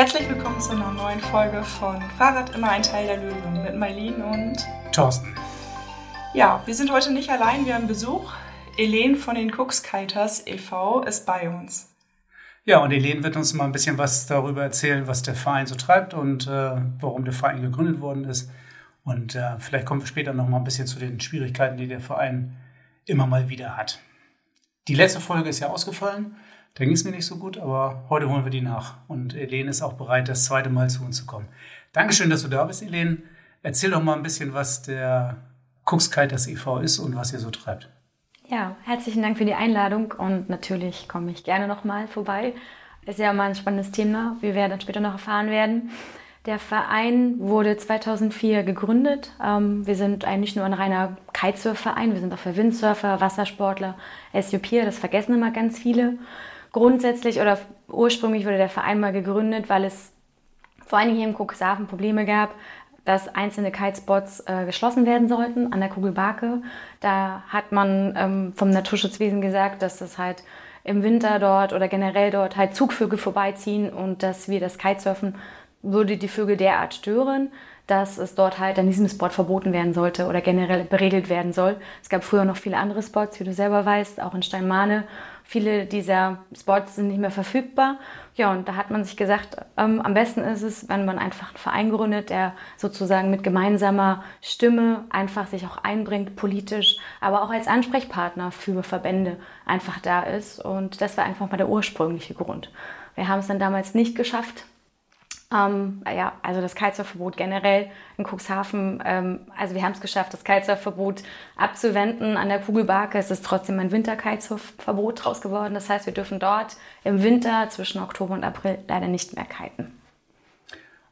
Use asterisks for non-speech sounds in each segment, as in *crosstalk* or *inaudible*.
Herzlich willkommen zu einer neuen Folge von Fahrrad immer ein Teil der Lösung mit Marlene und Thorsten. Ja, wir sind heute nicht allein, wir haben Besuch. Elen von den Cookskiters e.V. ist bei uns. Ja, und Elen wird uns mal ein bisschen was darüber erzählen, was der Verein so treibt und äh, warum der Verein gegründet worden ist. Und äh, vielleicht kommen wir später noch mal ein bisschen zu den Schwierigkeiten, die der Verein immer mal wieder hat. Die letzte Folge ist ja ausgefallen. Da ging es mir nicht so gut, aber heute holen wir die nach. Und Elen ist auch bereit, das zweite Mal zu uns zu kommen. Dankeschön, dass du da bist, Elen. Erzähl doch mal ein bisschen, was der Cookskiters e.V. ist und was ihr so treibt. Ja, herzlichen Dank für die Einladung und natürlich komme ich gerne nochmal vorbei. Ist ja mal ein spannendes Thema, wie wir dann später noch erfahren werden. Der Verein wurde 2004 gegründet. Ähm, wir sind eigentlich nur ein reiner Kitesurf-Verein. Wir sind auch für Windsurfer, Wassersportler, SUPer. Das vergessen immer ganz viele. Grundsätzlich oder ursprünglich wurde der Verein mal gegründet, weil es vor allen Dingen hier im Cuxhaven Probleme gab, dass einzelne Kitespots äh, geschlossen werden sollten an der Kugelbarke. Da hat man ähm, vom Naturschutzwesen gesagt, dass das halt im Winter dort oder generell dort halt Zugvögel vorbeiziehen und dass wir das Kitesurfen würde die Vögel derart stören, dass es dort halt an diesem Spot verboten werden sollte oder generell beregelt werden soll. Es gab früher noch viele andere Spots, wie du selber weißt, auch in Steinmane. Viele dieser Spots sind nicht mehr verfügbar. Ja, und da hat man sich gesagt, ähm, am besten ist es, wenn man einfach einen Verein gründet, der sozusagen mit gemeinsamer Stimme einfach sich auch einbringt, politisch, aber auch als Ansprechpartner für Verbände einfach da ist. Und das war einfach mal der ursprüngliche Grund. Wir haben es dann damals nicht geschafft, ähm, ja, also das Kitesurfverbot generell in Cuxhaven, ähm, also wir haben es geschafft, das Kitesurfverbot abzuwenden an der Kugelbarke. Es ist trotzdem ein Winter-Kitesurfverbot draus geworden. Das heißt, wir dürfen dort im Winter zwischen Oktober und April leider nicht mehr kiten.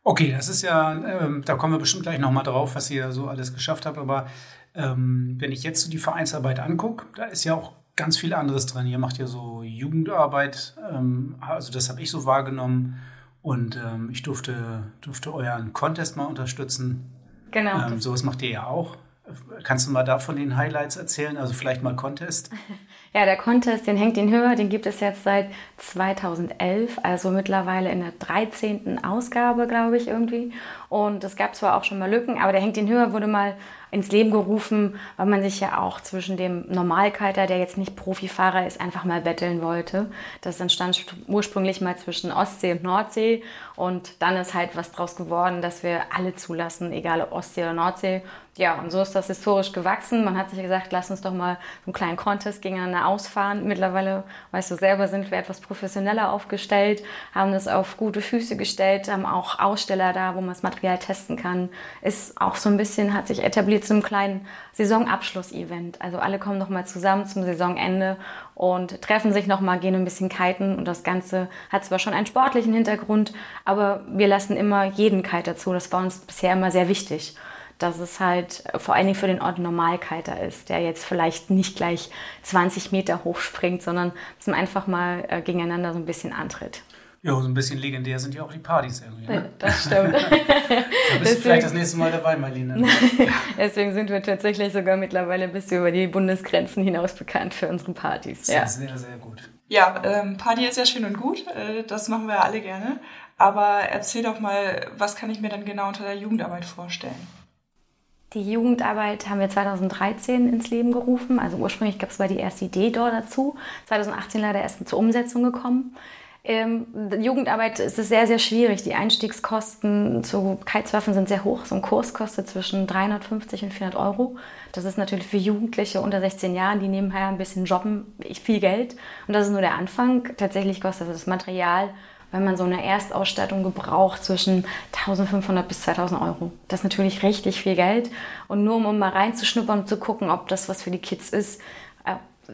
Okay, das ist ja, ähm, da kommen wir bestimmt gleich nochmal drauf, was ihr so alles geschafft habt. Aber ähm, wenn ich jetzt so die Vereinsarbeit angucke, da ist ja auch ganz viel anderes drin. Ihr macht ja so Jugendarbeit, ähm, also das habe ich so wahrgenommen. Und ähm, ich durfte, durfte euren Contest mal unterstützen. Genau. Ähm, sowas macht ihr ja auch. Kannst du mal da von den Highlights erzählen? Also vielleicht mal Contest? *laughs* Ja, der Contest, den hängt ihn höher, den gibt es jetzt seit 2011, also mittlerweile in der 13. Ausgabe, glaube ich, irgendwie. Und es gab zwar auch schon mal Lücken, aber der hängt ihn höher wurde mal ins Leben gerufen, weil man sich ja auch zwischen dem Normalkiter, der jetzt nicht Profifahrer ist, einfach mal betteln wollte. Das entstand ursprünglich mal zwischen Ostsee und Nordsee und dann ist halt was draus geworden, dass wir alle zulassen, egal ob Ostsee oder Nordsee. Ja, und so ist das historisch gewachsen. Man hat sich gesagt, lass uns doch mal einen kleinen Contest gegeneinander ausfahren. Mittlerweile, weißt du selber, sind wir etwas professioneller aufgestellt, haben das auf gute Füße gestellt, haben auch Aussteller da, wo man das Material testen kann. Ist auch so ein bisschen, hat sich etabliert wir zu einem kleinen Saisonabschluss-Event. Also alle kommen nochmal zusammen zum Saisonende und treffen sich nochmal, gehen ein bisschen kiten und das Ganze hat zwar schon einen sportlichen Hintergrund, aber wir lassen immer jeden Kiter zu. Das war uns bisher immer sehr wichtig dass es halt vor allen Dingen für den Ort Normalkiter ist, der jetzt vielleicht nicht gleich 20 Meter hoch springt, sondern dass man einfach mal äh, gegeneinander so ein bisschen antritt. Ja, so ein bisschen legendär sind ja auch die Partys irgendwie. Ne? Das stimmt. *laughs* da bist Deswegen, du vielleicht das nächste Mal dabei, Marlene. *laughs* Deswegen sind wir tatsächlich sogar mittlerweile bis über die Bundesgrenzen hinaus bekannt für unsere Partys. Ja, sehr, sehr gut. Ja, ähm, Party ist ja schön und gut. Äh, das machen wir alle gerne. Aber erzähl doch mal, was kann ich mir dann genau unter der Jugendarbeit vorstellen? Die Jugendarbeit haben wir 2013 ins Leben gerufen. Also ursprünglich gab es mal die erste Idee dort dazu. 2018 leider erst zur Umsetzung gekommen. Ähm, Jugendarbeit ist es sehr, sehr schwierig. Die Einstiegskosten zu Kitesurfen sind sehr hoch. So ein Kurs kostet zwischen 350 und 400 Euro. Das ist natürlich für Jugendliche unter 16 Jahren, die nebenher ein bisschen jobben, viel Geld. Und das ist nur der Anfang. Tatsächlich kostet das Material, wenn man so eine Erstausstattung gebraucht, zwischen 1500 bis 2000 Euro. Das ist natürlich richtig viel Geld. Und nur um mal reinzuschnuppern und zu gucken, ob das was für die Kids ist,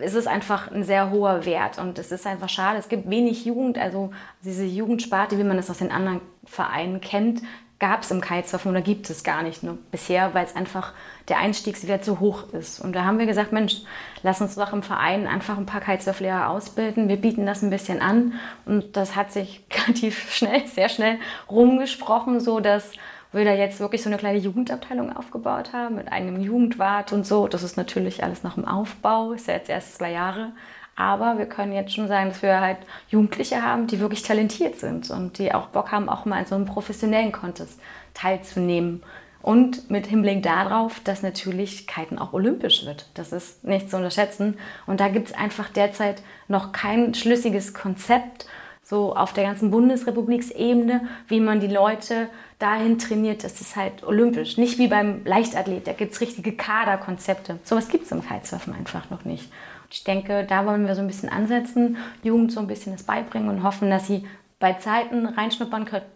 ist es einfach ein sehr hoher Wert und es ist einfach schade. Es gibt wenig Jugend, also diese Jugendsparte, wie man es aus den anderen Vereinen kennt, gab es im Kitesurfen oder gibt es gar nicht nur bisher, weil es einfach der Einstiegswert so hoch ist. Und da haben wir gesagt, Mensch, lass uns doch im Verein einfach ein paar Kitesurflehrer ausbilden. Wir bieten das ein bisschen an und das hat sich *laughs* relativ schnell, sehr schnell rumgesprochen, so dass wir da jetzt wirklich so eine kleine Jugendabteilung aufgebaut haben mit einem Jugendwart und so. Das ist natürlich alles noch im Aufbau, ist ja jetzt erst zwei Jahre Aber wir können jetzt schon sagen, dass wir halt Jugendliche haben, die wirklich talentiert sind und die auch Bock haben, auch mal in so einem professionellen Contest teilzunehmen. Und mit Hinblick darauf, dass natürlich Kiten auch olympisch wird. Das ist nicht zu unterschätzen. Und da gibt es einfach derzeit noch kein schlüssiges Konzept, so auf der ganzen Bundesrepubliksebene, wie man die Leute dahin trainiert, dass es halt olympisch. Nicht wie beim Leichtathlet, da gibt es richtige Kaderkonzepte. Sowas gibt es im Kitesurfen einfach noch nicht. Und ich denke, da wollen wir so ein bisschen ansetzen, Jugend so ein bisschen das beibringen und hoffen, dass sie bei Zeiten reinschnuppern können,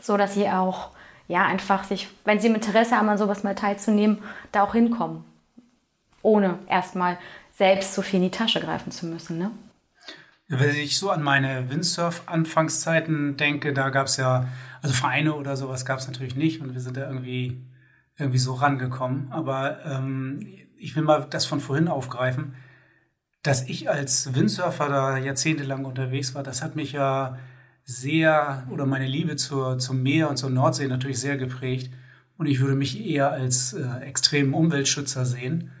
so dass sie auch ja, einfach sich, wenn sie Interesse haben, an sowas mal teilzunehmen, da auch hinkommen. Ohne erstmal selbst so viel in die Tasche greifen zu müssen. Ne? Wenn ich so an meine Windsurf-Anfangszeiten denke, da gab es ja, also Vereine oder sowas gab es natürlich nicht und wir sind da irgendwie, irgendwie so rangekommen. Aber ähm, ich will mal das von vorhin aufgreifen, dass ich als Windsurfer da jahrzehntelang unterwegs war, das hat mich ja sehr oder meine Liebe zur, zum Meer und zur Nordsee natürlich sehr geprägt. Und ich würde mich eher als äh, extremen Umweltschützer sehen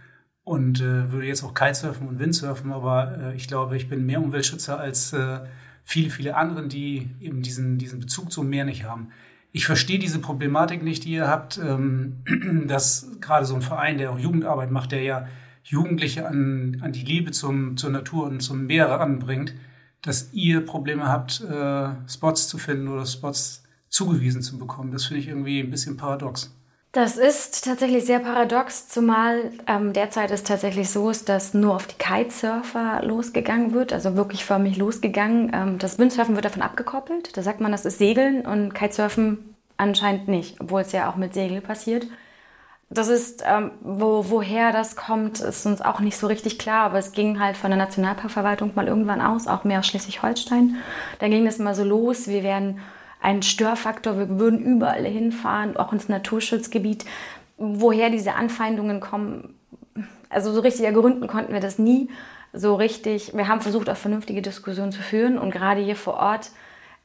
und äh, würde jetzt auch Kitesurfen und Windsurfen, aber äh, ich glaube, ich bin mehr Umweltschützer als äh, viele, viele anderen, die eben diesen, diesen Bezug zum Meer nicht haben. Ich verstehe diese Problematik nicht, die ihr habt, ähm, *clears throat* dass gerade so ein Verein, der auch Jugendarbeit macht, der ja Jugendliche an, an die Liebe zum, zur Natur und zum Meer anbringt, dass ihr Probleme habt, äh, Spots zu finden oder Spots zugewiesen zu bekommen. Das finde ich irgendwie ein bisschen paradox. Das ist tatsächlich sehr paradox, zumal ähm, derzeit es tatsächlich so ist, dass nur auf die Kitesurfer losgegangen wird, also wirklich förmlich losgegangen. Ähm, das Windsurfen wird davon abgekoppelt. Da sagt man, das ist Segeln und Kitesurfen anscheinend nicht, obwohl es ja auch mit Segel passiert. Das ist, ähm, wo, woher das kommt, ist uns auch nicht so richtig klar, aber es ging halt von der Nationalparkverwaltung mal irgendwann aus, auch mehr aus Schleswig-Holstein. Da ging das mal so los, wir werden ein Störfaktor, wir würden überall hinfahren, auch ins Naturschutzgebiet. Woher diese Anfeindungen kommen, also so richtig ergründen konnten wir das nie so richtig. Wir haben versucht, auch vernünftige Diskussionen zu führen und gerade hier vor Ort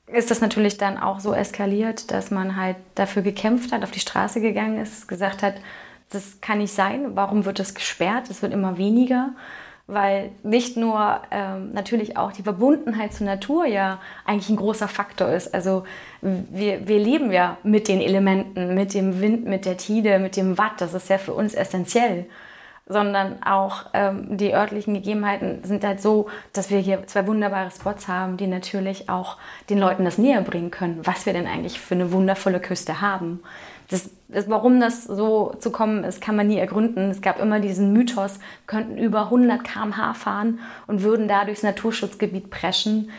ist das natürlich dann auch so eskaliert, dass man halt dafür gekämpft hat, auf die Straße gegangen ist, gesagt hat, das kann nicht sein, warum wird das gesperrt? Es wird immer weniger, weil nicht nur ähm, natürlich auch die Verbundenheit zur Natur ja eigentlich ein großer Faktor ist. Also wir, wir leben ja mit den Elementen, mit dem Wind, mit der Tide, mit dem Watt, das ist ja für uns essentiell sondern auch ähm, die örtlichen Gegebenheiten sind halt so, dass wir hier zwei wunderbare Spots haben, die natürlich auch den Leuten das näher bringen können, was wir denn eigentlich für eine wundervolle Küste haben. Das, das, warum das so zu kommen ist, kann man nie ergründen. Es gab immer diesen Mythos, könnten über 100 km/h fahren und würden da durchs Naturschutzgebiet preschen.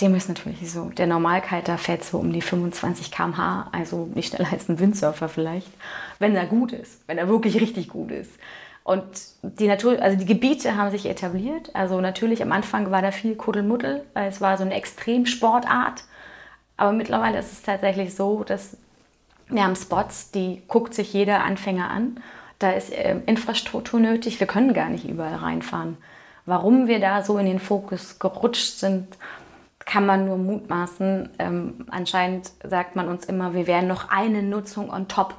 Dem ist natürlich so. Der Normalkiter fährt so um die 25 km/h, also nicht schneller als ein Windsurfer vielleicht, wenn er gut ist, wenn er wirklich richtig gut ist. Und die Natur, also die Gebiete haben sich etabliert. Also natürlich am Anfang war da viel Kuddelmuddel, weil es war so eine Extremsportart. Aber mittlerweile ist es tatsächlich so, dass wir haben Spots, die guckt sich jeder Anfänger an. Da ist äh, Infrastruktur nötig. Wir können gar nicht überall reinfahren. Warum wir da so in den Fokus gerutscht sind, kann man nur mutmaßen. Ähm, anscheinend sagt man uns immer, wir wären noch eine Nutzung on top,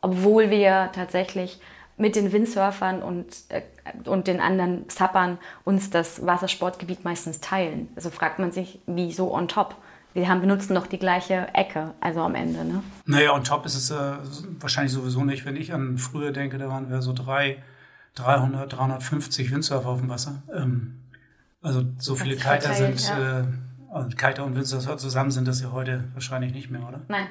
obwohl wir tatsächlich mit den Windsurfern und, äh, und den anderen Sappern uns das Wassersportgebiet meistens teilen. Also fragt man sich, wieso on top? Wir haben, benutzen doch die gleiche Ecke, also am Ende. Ne? Naja, on top ist es äh, wahrscheinlich sowieso nicht. Wenn ich an früher denke, da waren wir so drei, 300, 350 Windsurfer auf dem Wasser. Ähm, also so viele Kiter sind, ja. äh, also Kiter und Windsurfer zusammen sind das ja heute wahrscheinlich nicht mehr, oder? Nein.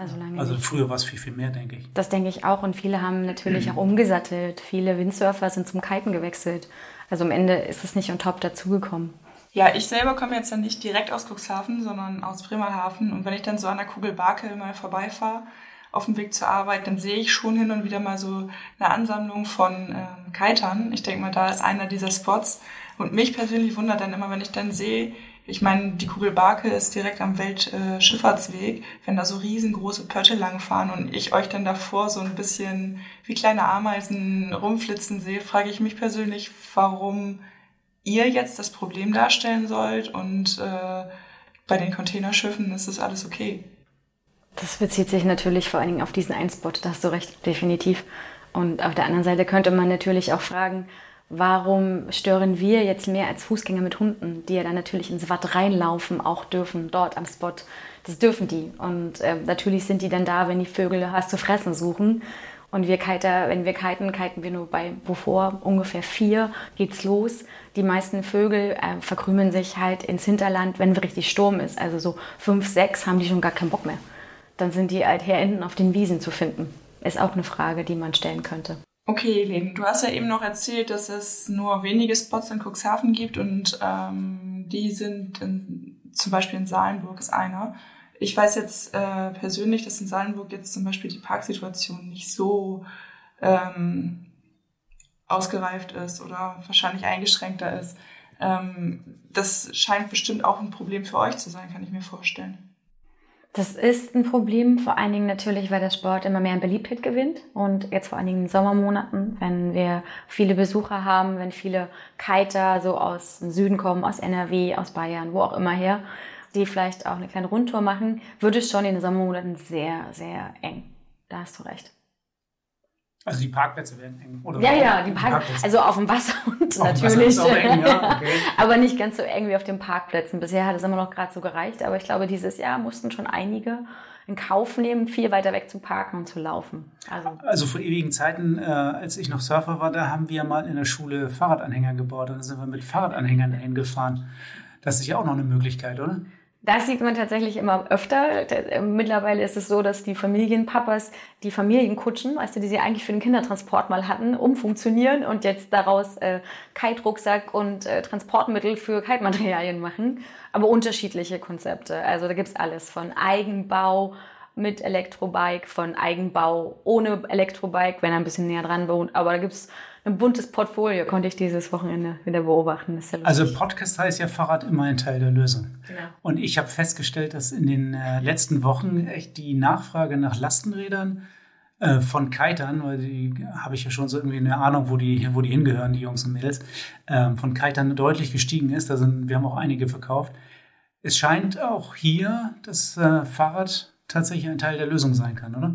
Also, lange also früher war es viel, viel mehr, denke ich. Das denke ich auch. Und viele haben natürlich mhm. *clears throat* auch umgesattelt. Viele Windsurfer sind zum Kiten gewechselt. Also am Ende ist es nicht on top dazugekommen. Ja, ich selber komme jetzt ja nicht direkt aus Cuxhaven, sondern aus Bremerhaven. Und wenn ich dann so an der Kugel Barke mal vorbeifahre, auf dem Weg zur Arbeit, dann sehe ich schon hin und wieder mal so eine Ansammlung von ähm, Kitern. Ich denke mal, da ist einer dieser Spots. Und mich persönlich wundert dann immer, wenn ich dann sehe, ich meine, die Kugel Barke ist direkt am Weltschifffahrtsweg. Wenn da so riesengroße Pötte langfahren und ich euch dann davor so ein bisschen wie kleine Ameisen rumflitzen sehe, frage ich mich persönlich, warum ihr jetzt das Problem darstellen sollt und äh, bei den Containerschiffen ist das alles okay. Das bezieht sich natürlich vor allen Dingen auf diesen einen Spot, da hast du recht, definitiv. Und auf der anderen Seite könnte man natürlich auch fragen, warum stören wir jetzt mehr als Fußgänger mit Hunden, die ja dann natürlich ins Watt reinlaufen, auch dürfen, dort am Spot. Das dürfen die. Und äh, natürlich sind die dann da, wenn die Vögel was zu fressen suchen. Und wir Kiter, wenn wir kiten, kiten wir nur bei bevor ungefähr vier geht's los. Die meisten Vögel äh, verkrümeln sich halt ins Hinterland, wenn richtig Sturm ist. Also so fünf, sechs haben die schon gar keinen Bock mehr. Dann sind die halt hier hinten auf den Wiesen zu finden. Ist auch eine Frage, die man stellen könnte. Okay, Len, du hast ja eben noch erzählt, dass es nur wenige Spots in Cuxhaven gibt und ähm, die sind in, zum Beispiel in Salenburg ist einer. Ich weiß jetzt äh, persönlich, dass in Salenburg jetzt zum Beispiel die Parksituation nicht so ähm, ausgereift ist oder wahrscheinlich eingeschränkter ist. Ähm, das scheint bestimmt auch ein Problem für euch zu sein, kann ich mir vorstellen. Das ist ein Problem, vor allen Dingen natürlich, weil der Sport immer mehr an Beliebtheit gewinnt. Und jetzt vor allen Dingen in Sommermonaten, wenn wir viele Besucher haben, wenn viele Kiter so aus dem Süden kommen, aus NRW, aus Bayern, wo auch immer her, die vielleicht auch eine kleine Rundtour machen, wird es schon in den Sommermonaten sehr, sehr eng. Da hast du recht. Also die Parkplätze werden eng. Oder ja, ja, die, Park Parkplätze. Also auf dem Wasser *laughs* und auf natürlich. Wasser eng, ja, okay. *laughs* aber nicht ganz so eng wie auf den Parkplätzen. Bisher hat es immer noch gerade so gereicht, aber ich glaube, dieses Jahr mussten schon einige in Kauf nehmen, viel weiter weg zu parken und zu laufen. Also, also vor ewigen Zeiten, äh, als ich noch Surfer war, da haben wir mal in der Schule Fahrradanhänger gebaut. Dann sind wir mit Fahrradanhängern dahin gefahren. Das ist ja auch noch eine Möglichkeit, oder? Das sieht man tatsächlich immer öfter. Mittlerweile ist es so, dass die Familienpapas die Familienkutschen, weißt du, die sie eigentlich für den Kindertransport mal hatten, umfunktionieren und jetzt daraus äh, Kite-Rucksack und äh, Transportmittel für Kite-Materialien machen. Aber unterschiedliche Konzepte. Also da gibt's alles von Eigenbau mit Elektrobike, von Eigenbau ohne Elektrobike, wenn er ein bisschen näher dran wohnt. Aber da gibt's ein buntes Portfolio konnte ich dieses Wochenende wieder beobachten. Ja also Podcast heißt ja Fahrrad immer ein Teil der Lösung. Genau. Und ich habe festgestellt, dass in den äh, letzten Wochen echt die Nachfrage nach Lastenrädern äh, von Kitern, weil die habe ich ja schon so irgendwie eine Ahnung, wo die, wo die hingehören, die Jungs und Mädels, äh, von Kitern deutlich gestiegen ist. Da sind, wir haben auch einige verkauft. Es scheint auch hier das äh, Fahrrad tatsächlich ein Teil der Lösung sein kann, oder?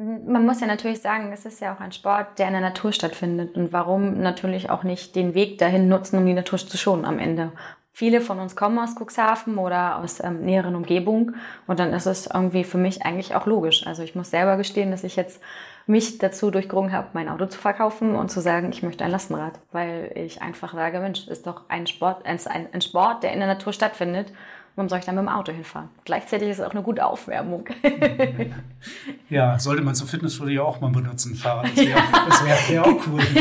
Man muss ja natürlich sagen, es ist ja auch ein Sport, der in der Natur stattfindet. Und warum natürlich auch nicht den Weg dahin nutzen, um die Natur zu schonen am Ende? Viele von uns kommen aus Cuxhaven oder aus ähm, näheren Umgebung und dann ist es irgendwie für mich eigentlich auch logisch. Also ich muss selber gestehen, dass ich jetzt mich dazu durchgerungen habe, mein Auto zu verkaufen und zu sagen, ich möchte ein Lastenrad, weil ich einfach sage, Mensch, ist doch ein Sport, ein, ein Sport, der in der Natur stattfindet Warum soll ich dann mit dem Auto hinfahren? Gleichzeitig ist es auch eine gute Aufwärmung. *laughs* ja, sollte man zum Fitnessstudio auch mal benutzen, Fahrrad. Das wäre wär, wär auch cool. *laughs*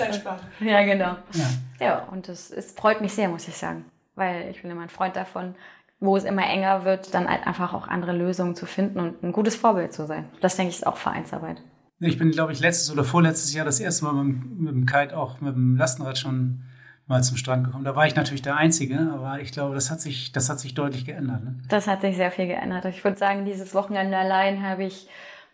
Ja. Ja, genau. Ja, ja und es, es freut mich sehr, muss ich sagen. Weil ich bin immer ein Freund davon, wo es immer enger wird, dann halt einfach auch andere Lösungen zu finden und ein gutes Vorbild zu sein. Das denke ich ist auch Vereinsarbeit. Ich bin, glaube ich, letztes oder vorletztes Jahr das erste Mal mit, mit dem Kite auch mit dem Lastenrad schon mal zum Strand gekommen. Da war ich natürlich der Einzige, aber ich glaube, das hat sich, das hat sich deutlich geändert. Ne? Das hat sich sehr viel geändert. Ich würde sagen, dieses Wochenende allein habe ich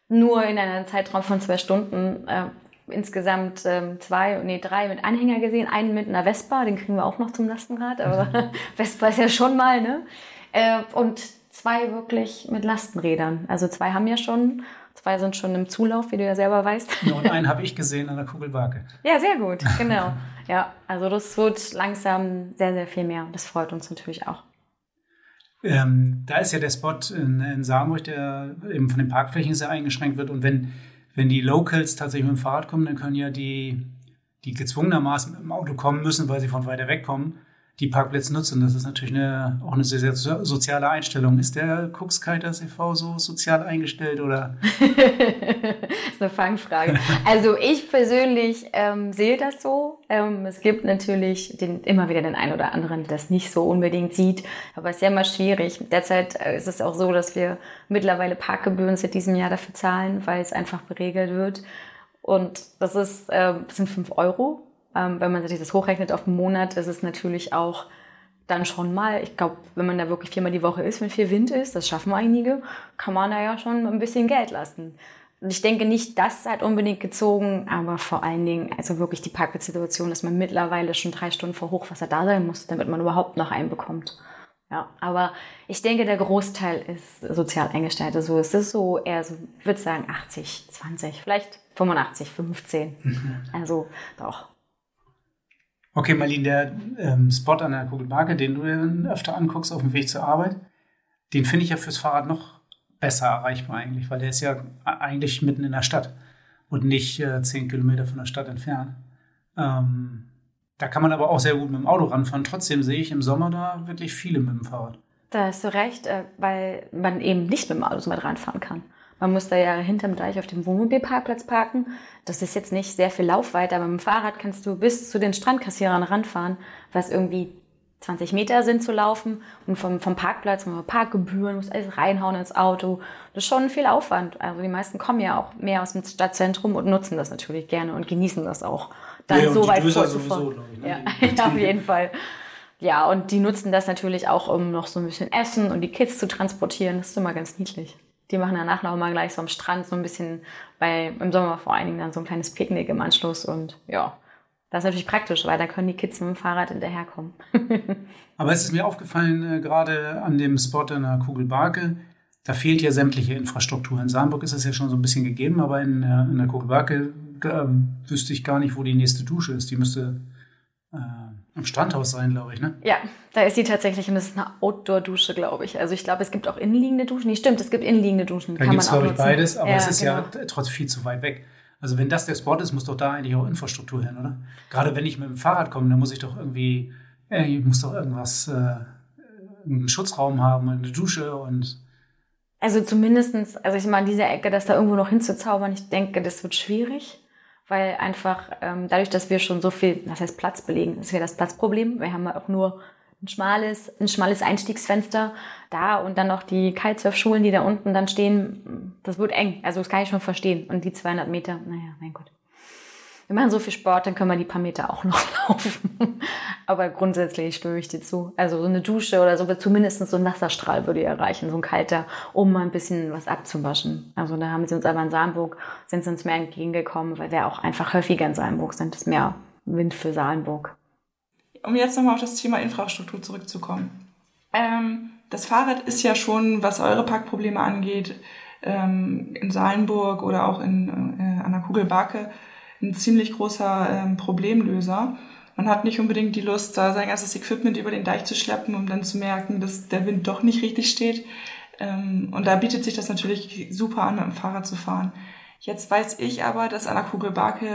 nur in einem Zeitraum von zwei Stunden äh, insgesamt ähm, zwei, nee, drei mit Anhänger gesehen. Einen mit einer Vespa, den kriegen wir auch noch zum Lastenrad, aber mhm. *laughs* Vespa ist ja schon mal, ne? Äh, und zwei wirklich mit Lastenrädern. Also zwei haben ja schon Zwei sind schon im Zulauf, wie du ja selber weißt. Ja, und einen habe ich gesehen an der Kugelbarke. Ja, sehr gut, genau. Ja, also das wird langsam sehr, sehr viel mehr. Das freut uns natürlich auch. Ähm, da ist ja der Spot in, in Saarburg, der eben von den Parkflächen sehr eingeschränkt wird. Und wenn, wenn die Locals tatsächlich mit dem Fahrrad kommen, dann können ja die, die gezwungenermaßen mit dem Auto kommen müssen, weil sie von weiter weg kommen, die Parkplätze nutzen. Das ist natürlich eine, auch eine sehr, sehr soziale Einstellung. Ist der Cuxkiters e.V. so sozial eingestellt oder? das *laughs* ist eine Fangfrage. Also ich persönlich ähm, sehe das so. Ähm, es gibt natürlich den, immer wieder den einen oder anderen, der das nicht so unbedingt sieht. Aber es ist ja immer schwierig. Derzeit äh, ist es auch so, dass wir mittlerweile Parkgebühren seit diesem Jahr dafür zahlen, weil es einfach geregelt wird. Und das ist, äh, das sind fünf Euro ähm, wenn man sich das hochrechnet auf einen Monat, ist es natürlich auch dann schon mal, ich glaube, wenn man da wirklich viermal die Woche ist, wenn viel Wind ist, das schaffen einige, kann man da ja schon ein bisschen Geld lassen. Und ich denke nicht, das hat unbedingt gezogen, aber vor allen Dingen, also wirklich die Parkplatzsituation, dass man mittlerweile schon drei Stunden vor Hochwasser da sein muss, damit man überhaupt noch einen bekommt. Ja, aber ich denke, der Großteil ist sozial eingestellt. Also es ist so eher so, ich würde sagen 80, 20, vielleicht 85, 15. Mhm. Also doch. Okay, Marlene, der ähm, Spot an der Kugelmarke, den du öfter anguckst auf dem Weg zur Arbeit, den finde ich ja fürs Fahrrad noch besser erreichbar eigentlich, weil der ist ja eigentlich mitten in der Stadt und nicht äh, zehn Kilometer von der Stadt entfernt. Ähm, da kann man aber auch sehr gut mit dem Auto ranfahren. Trotzdem sehe ich im Sommer da wirklich viele mit dem Fahrrad. Da hast du recht, äh, weil man eben nicht mit dem Auto so weit ranfahren kann. Man muss da ja hinterm Deich auf dem Wohnmobilparkplatz parken. Das ist jetzt nicht sehr viel Laufweite, aber mit dem Fahrrad kannst du bis zu den Strandkassierern ranfahren, was irgendwie 20 Meter sind zu laufen und vom, vom Parkplatz, vom Parkgebühren, muss alles reinhauen ins Auto. Das ist schon viel Aufwand. Also die meisten kommen ja auch mehr aus dem Stadtzentrum und nutzen das natürlich gerne und genießen das auch. Dann ja, so weit vorzufahren. Ne? Ja, *laughs* ja, auf jeden Fall. Ja, und die nutzen das natürlich auch, um noch so ein bisschen Essen und die Kids zu transportieren. Das ist immer ganz niedlich. Die machen danach noch mal gleich so am Strand so ein bisschen, bei, im Sommer vor allen Dingen dann so ein kleines Picknick im Anschluss und ja, das ist natürlich praktisch, weil da können die Kids mit dem Fahrrad hinterherkommen. *laughs* Aber es ist mir aufgefallen, äh, gerade an dem Spot in der Kugelbarke, da fehlt ja sämtliche Infrastruktur. In Saarburg ist es ja schon so ein bisschen gegeben, aber in, äh, in der Kugelbarke äh, wüsste ich gar nicht, wo die nächste Dusche ist. Die müsste am Strandhaus sein, glaube ich, ne? Ja, da ist sie tatsächlich und das ist eine Outdoor-Dusche, glaube ich. Also ich glaube, es gibt auch innenliegende Duschen. Nee, stimmt, es gibt innenliegende Duschen. Da gibt es, glaube ich, beides, aber ja, es ist genau. ja trotzdem viel zu weit weg. Also wenn das der Spot ist, muss doch da eigentlich auch Infrastruktur hin, oder? Gerade wenn ich mit dem Fahrrad komme, dann muss ich doch irgendwie, äh, ich muss doch irgendwas, äh, einen Schutzraum haben, eine Dusche und also zumindestens, also ich meine, diese Ecke, das da irgendwo noch hinzuzaubern, ich denke, das wird schwierig weil einfach ähm, dadurch, dass wir schon so viel, was heißt Platz belegen, das wäre das Platzproblem. Wir haben auch nur ein schmales, ein schmales Einstiegsfenster da und dann noch die Kitesurf-Schulen, die da unten dann stehen. Das wird eng. Also das kann ich schon verstehen. Und die 200 Meter, naja, mein Gott wir machen so viel Sport, dann können wir die paar Meter auch noch *laughs* laufen. Aber grundsätzlich stimme ich dir zu. Also so eine Dusche oder so, zumindest so ein Wasserstrahl würde erreichen, so ein kalter, um mal ein bisschen was abzuwaschen. Also da haben sie uns aber in Saarburg, sind sie uns mehr entgegengekommen, weil wir auch einfach häufiger in Saarburg sind. Das ist mehr Wind für Saarburg. Um jetzt nochmal auf das Thema Infrastruktur zurückzukommen. Ähm, das Fahrrad ist ja schon, was eure Parkprobleme angeht, ähm, in Salenburg oder auch in, äh, an der Kugelbarke, ein ziemlich großer ähm, Problemlöser. Man hat nicht unbedingt die Lust, da sein ganzes Equipment über den Deich zu schleppen, um dann zu merken, dass der Wind doch nicht richtig steht. Ähm, und da bietet sich das natürlich super an, mit dem Fahrrad zu fahren. Jetzt weiß ich aber, dass an der Kugelbarke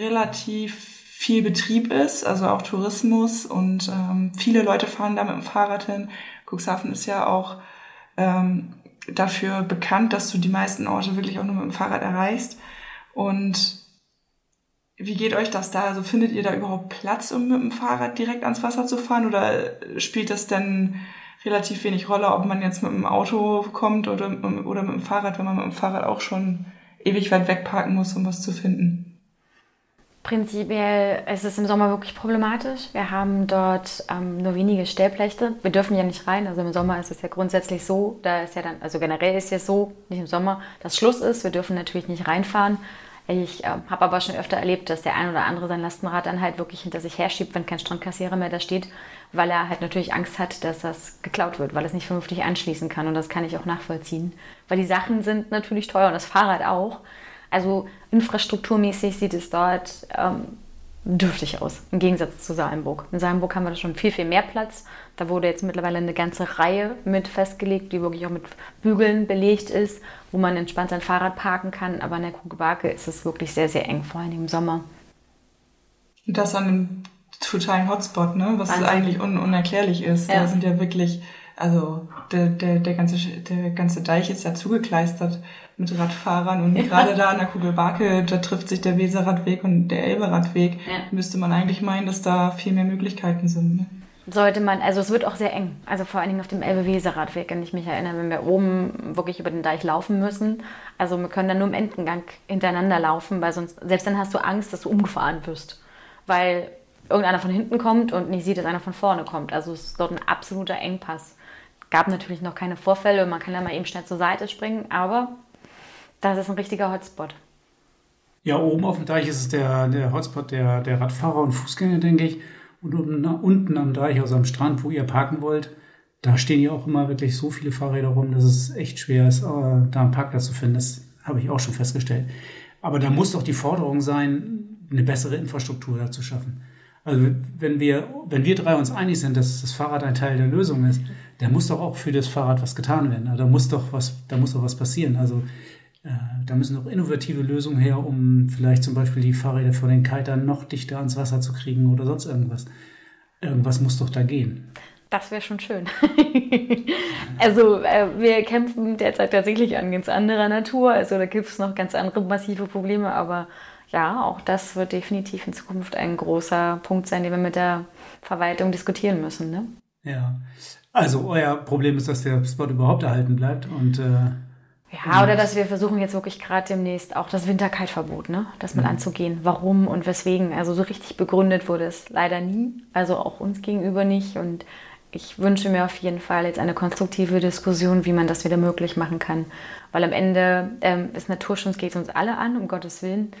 relativ viel Betrieb ist, also auch Tourismus und ähm, viele Leute fahren da mit dem Fahrrad hin. Cuxhaven ist ja auch ähm, dafür bekannt, dass du die meisten Orte wirklich auch nur mit dem Fahrrad erreichst. Und wie geht euch das da? Also findet ihr da überhaupt Platz, um mit dem Fahrrad direkt ans Wasser zu fahren? Oder spielt das denn relativ wenig Rolle, ob man jetzt mit dem Auto kommt oder, oder mit dem Fahrrad, wenn man mit dem Fahrrad auch schon ewig weit wegparken muss, um was zu finden? Prinzipiell ist es im Sommer wirklich problematisch. Wir haben dort ähm, nur wenige Stellplätze. Wir dürfen ja nicht rein. Also im Sommer ist es ja grundsätzlich so, da ist ja dann, also generell ist es so, nicht im Sommer, dass Schluss ist. Wir dürfen natürlich nicht reinfahren. Ich äh, habe aber schon öfter erlebt, dass der ein oder andere sein Lastenrad dann halt wirklich hinter sich herschiebt, wenn kein Strandkassierer mehr da steht, weil er halt natürlich Angst hat, dass das geklaut wird, weil es nicht vernünftig anschließen kann. Und das kann ich auch nachvollziehen. Weil die Sachen sind natürlich teuer und das Fahrrad auch. Also infrastrukturmäßig sieht es dort ähm, dürftig aus, im Gegensatz zu Salenburg. In Salenburg haben wir da schon viel, viel mehr Platz. Da wurde jetzt mittlerweile eine ganze Reihe mit festgelegt, die wirklich auch mit Bügeln belegt ist, wo man entspannt sein Fahrrad parken kann. Aber in der Kugelbarke ist es wirklich sehr, sehr eng, vor allem im Sommer. Und das an einem totalen Hotspot, ne? was Wahnsinn. eigentlich un unerklärlich ist. Ja. Da sind ja wirklich, also der, der, der, ganze, der ganze Deich ist ja zugekleistert mit Radfahrern und ja. *laughs* gerade da an der Kugelbarke, da trifft sich der Weserradweg und der Elberadweg. Ja. Müsste man eigentlich meinen, dass da viel mehr Möglichkeiten sind. Ne? Sollte man, also es wird auch sehr eng, also vor allen Dingen auf dem Elbe-Weser-Radweg, wenn ich mich erinnere, wenn wir oben wirklich über den Deich laufen müssen. Also wir können dann nur im Endengang hintereinander laufen, weil sonst, selbst dann hast du Angst, dass du umgefahren wirst. Weil irgendeiner von hinten kommt und nicht sieht, dass einer von vorne kommt. Also es ist dort ein absoluter Engpass. Gab natürlich noch keine Vorfälle und man kann da mal eben schnell zur Seite springen, aber das ist ein richtiger Hotspot. Ja, oben auf dem Deich ist es der, der Hotspot der, der Radfahrer und Fußgänger, denke ich. Und unten, am Deich, also am Strand, wo ihr parken wollt, da stehen ja auch immer wirklich so viele Fahrräder rum, dass es echt schwer ist, äh, da einen Parkplatz zu finden. Das habe ich auch schon festgestellt. Aber da muss doch die Forderung sein, eine bessere Infrastruktur zu schaffen. Also wenn wir, wenn wir drei uns einig sind, dass das Fahrrad ein Teil der Lösung ist, dann muss doch auch für das Fahrrad was getan werden. Also da muss doch was, da muss doch was passieren. Also äh, da müssen auch innovative Lösungen her, um vielleicht zum Beispiel die Fahrräder von den Kitern noch dichter ans Wasser zu kriegen oder sonst irgendwas. Irgendwas muss doch da gehen. Das wäre schon schön. *laughs* also äh, wir kämpfen derzeit tatsächlich an ganz anderer Natur. Also da gibt es noch ganz andere massive Probleme, aber ja, auch das wird definitiv in Zukunft ein großer Punkt sein, den wir mit der Verwaltung diskutieren müssen. Ne? Ja, also euer Problem ist, dass der Spot überhaupt erhalten bleibt und äh ja, oder dass wir versuchen jetzt wirklich gerade demnächst auch das Winterkaltverbot, ne, das mal mhm. anzugehen. Warum und weswegen? Also so richtig begründet wurde es leider nie, also auch uns gegenüber nicht. Und ich wünsche mir auf jeden Fall jetzt eine konstruktive Diskussion, wie man das wieder möglich machen kann. Weil am Ende ähm, ist Naturschutz geht uns alle an, um Gottes Willen.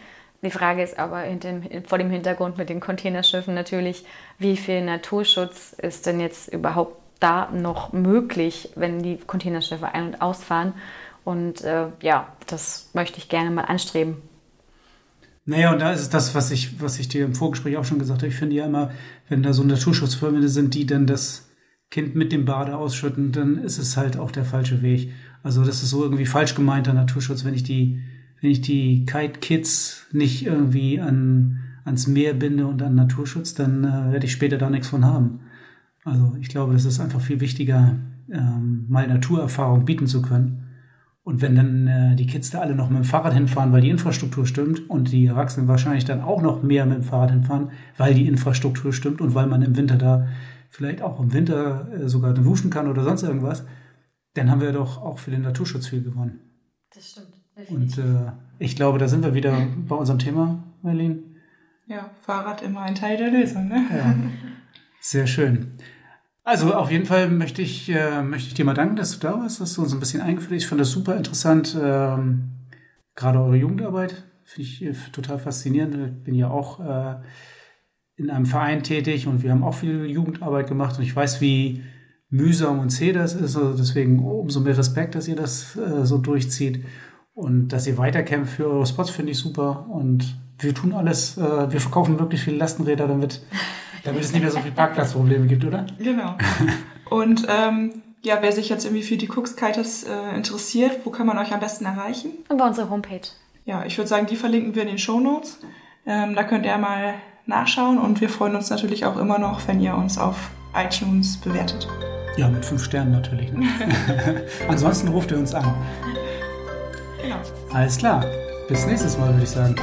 Die Frage ist aber dem, vor dem Hintergrund mit den Containerschiffen natürlich, wie viel Naturschutz ist denn jetzt überhaupt da noch möglich, wenn die Containerschiffe ein- und ausfahren? Und äh, ja, das möchte ich gerne mal anstreben. Naja, und da ist es das, was ich, was ich dir im Vorgespräch auch schon gesagt habe. Ich finde ja immer, wenn da so Naturschutzverbände sind, die dann das Kind mit dem Bade ausschütten, dann ist es halt auch der falsche Weg. Also das ist so irgendwie falsch gemeinter Naturschutz, wenn ich die wenn ich die Kite Kids nicht irgendwie an, ans Meer binde und an Naturschutz, dann äh, werde ich später da nichts von haben. Also ich glaube, das ist einfach viel wichtiger, ähm, mal Naturerfahrung bieten zu können. Und wenn dann äh, die Kids da alle noch mit dem Fahrrad hinfahren, weil die Infrastruktur stimmt und die Erwachsenen wahrscheinlich dann auch noch mehr mit dem Fahrrad hinfahren, weil die Infrastruktur stimmt und weil man im Winter da vielleicht auch im Winter äh, sogar duschen kann oder sonst irgendwas, dann haben wir doch auch für den Naturschutz viel gewonnen. Das stimmt. Und äh, ich glaube, da sind wir wieder bei unserem Thema, Merlin. Ja, Fahrrad immer ein Teil der Lösung. Ne? Ja. Sehr schön. Also auf jeden Fall möchte ich, äh, möchte ich dir mal danken, dass du da warst, dass du uns ein bisschen eingeführt hast. Ich fand das super interessant. Ähm, gerade eure Jugendarbeit finde ich äh, total faszinierend. Ich bin ja auch äh, in einem Verein tätig und wir haben auch viel Jugendarbeit gemacht und ich weiß, wie mühsam und zäh das ist. Also deswegen umso mehr Respekt, dass ihr das äh, so durchzieht. Und dass ihr weiterkämpft für eure Spots, finde ich super. Und wir tun alles, äh, wir verkaufen wirklich viele Lastenräder, damit, *laughs* damit es nicht mehr so viele Parkplatzprobleme gibt, oder? Genau. *laughs* Und ähm, ja, wer sich jetzt irgendwie für die Cookskiters äh, interessiert, wo kann man euch am besten erreichen? Und bei unserer Homepage. Ja, ich würde sagen, die verlinken wir in den Show Notes. Ähm, da könnt ihr mal nachschauen und wir freuen uns natürlich auch immer noch, wenn ihr uns auf iTunes bewertet. Ja, mit fünf Sternen natürlich. Ne? *laughs* Ansonsten ruft ihr uns an. Genau. Alles klar. Bis nächstes Mal, würde ich sagen.